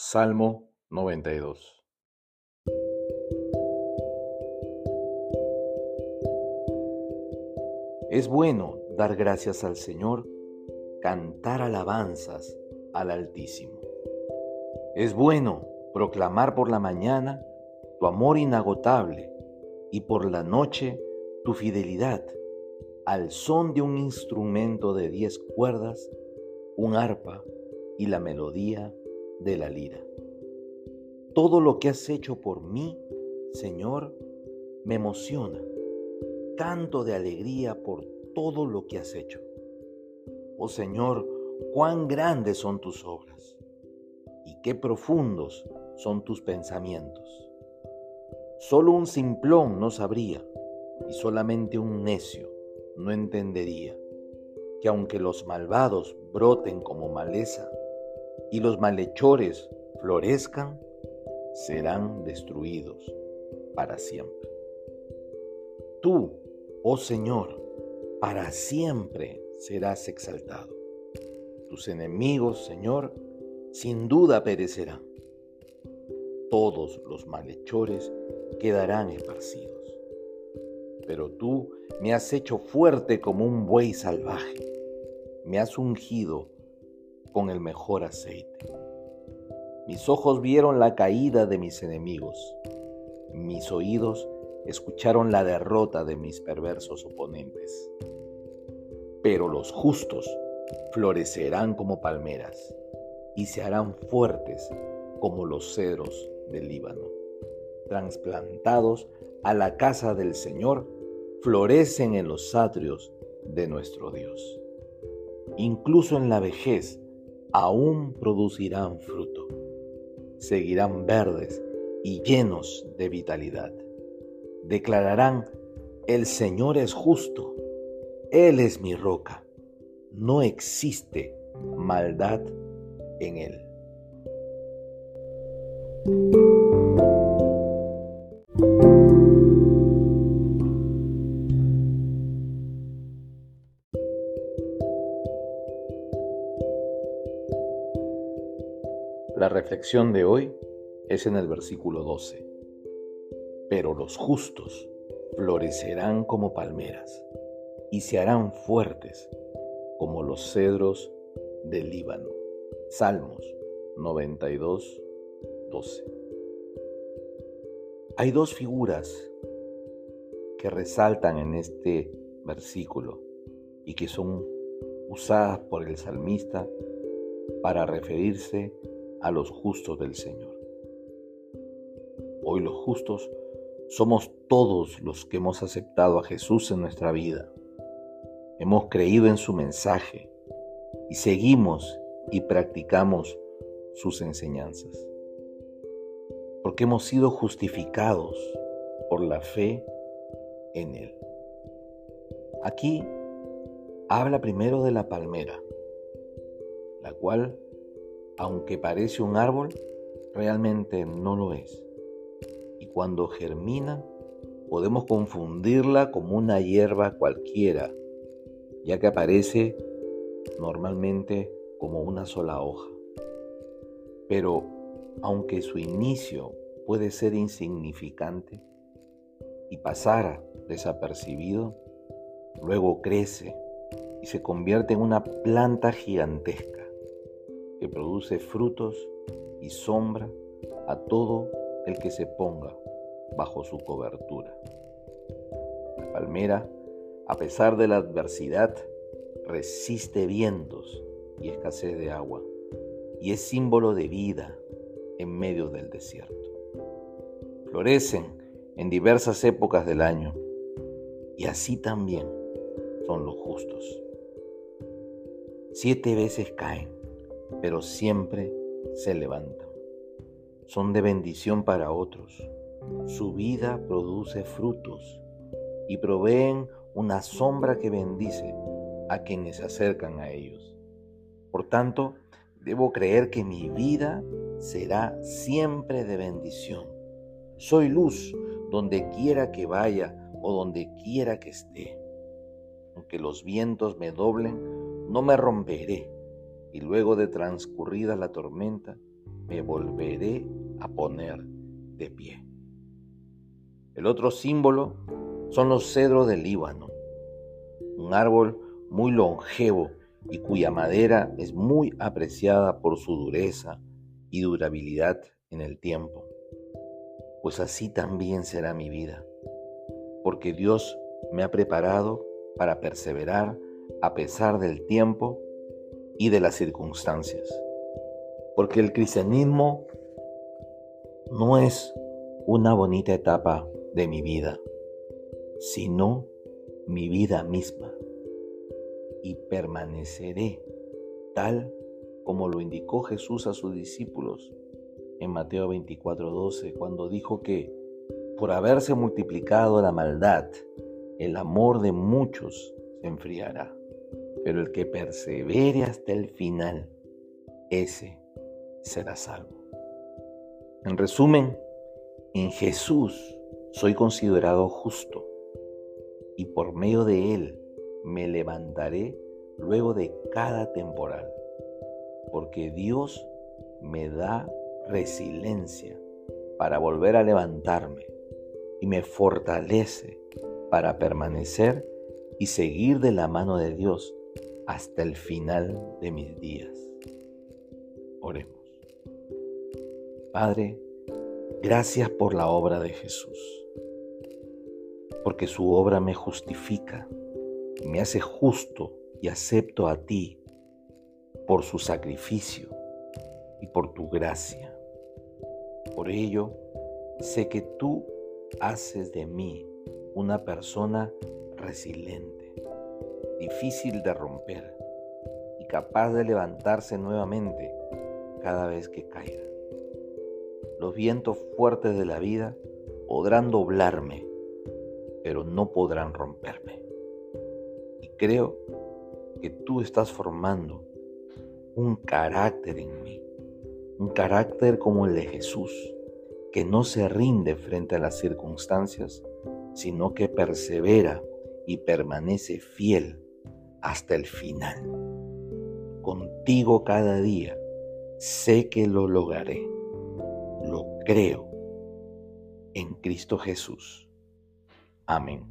Salmo 92 Es bueno dar gracias al Señor, cantar alabanzas al Altísimo. Es bueno proclamar por la mañana tu amor inagotable y por la noche tu fidelidad al son de un instrumento de diez cuerdas, un arpa y la melodía de la lira. Todo lo que has hecho por mí, Señor, me emociona. Canto de alegría por todo lo que has hecho. Oh Señor, cuán grandes son tus obras y qué profundos son tus pensamientos. Solo un simplón no sabría y solamente un necio no entendería que aunque los malvados broten como maleza, y los malhechores florezcan, serán destruidos para siempre. Tú, oh Señor, para siempre serás exaltado. Tus enemigos, Señor, sin duda perecerán. Todos los malhechores quedarán esparcidos. Pero tú me has hecho fuerte como un buey salvaje. Me has ungido con el mejor aceite. Mis ojos vieron la caída de mis enemigos. Mis oídos escucharon la derrota de mis perversos oponentes. Pero los justos florecerán como palmeras y se harán fuertes como los cedros del Líbano. Transplantados a la casa del Señor, florecen en los atrios de nuestro Dios. Incluso en la vejez aún producirán fruto, seguirán verdes y llenos de vitalidad. Declararán, el Señor es justo, Él es mi roca, no existe maldad en Él. La reflexión de hoy es en el versículo 12. Pero los justos florecerán como palmeras y se harán fuertes como los cedros del Líbano. Salmos 92, 12. Hay dos figuras que resaltan en este versículo y que son usadas por el salmista para referirse a los justos del Señor. Hoy los justos somos todos los que hemos aceptado a Jesús en nuestra vida. Hemos creído en su mensaje y seguimos y practicamos sus enseñanzas. Porque hemos sido justificados por la fe en Él. Aquí habla primero de la palmera, la cual aunque parece un árbol, realmente no lo es. Y cuando germina, podemos confundirla como una hierba cualquiera, ya que aparece normalmente como una sola hoja. Pero aunque su inicio puede ser insignificante y pasara desapercibido, luego crece y se convierte en una planta gigantesca que produce frutos y sombra a todo el que se ponga bajo su cobertura. La palmera, a pesar de la adversidad, resiste vientos y escasez de agua y es símbolo de vida en medio del desierto. Florecen en diversas épocas del año y así también son los justos. Siete veces caen pero siempre se levantan. Son de bendición para otros. Su vida produce frutos y proveen una sombra que bendice a quienes se acercan a ellos. Por tanto, debo creer que mi vida será siempre de bendición. Soy luz donde quiera que vaya o donde quiera que esté. Aunque los vientos me doblen, no me romperé y luego de transcurrida la tormenta, me volveré a poner de pie. El otro símbolo son los cedros del Líbano, un árbol muy longevo y cuya madera es muy apreciada por su dureza y durabilidad en el tiempo. Pues así también será mi vida, porque Dios me ha preparado para perseverar a pesar del tiempo y de las circunstancias. Porque el cristianismo no es una bonita etapa de mi vida, sino mi vida misma. Y permaneceré tal como lo indicó Jesús a sus discípulos en Mateo 24:12, cuando dijo que por haberse multiplicado la maldad, el amor de muchos se enfriará. Pero el que persevere hasta el final, ese será salvo. En resumen, en Jesús soy considerado justo y por medio de Él me levantaré luego de cada temporal, porque Dios me da resiliencia para volver a levantarme y me fortalece para permanecer y seguir de la mano de Dios hasta el final de mis días. Oremos. Padre, gracias por la obra de Jesús, porque su obra me justifica me hace justo y acepto a ti por su sacrificio y por tu gracia. Por ello, sé que tú haces de mí una persona resiliente, difícil de romper y capaz de levantarse nuevamente cada vez que caiga. Los vientos fuertes de la vida podrán doblarme, pero no podrán romperme. Y creo que tú estás formando un carácter en mí, un carácter como el de Jesús, que no se rinde frente a las circunstancias, sino que persevera y permanece fiel hasta el final. Contigo cada día sé que lo lograré. Lo creo en Cristo Jesús. Amén.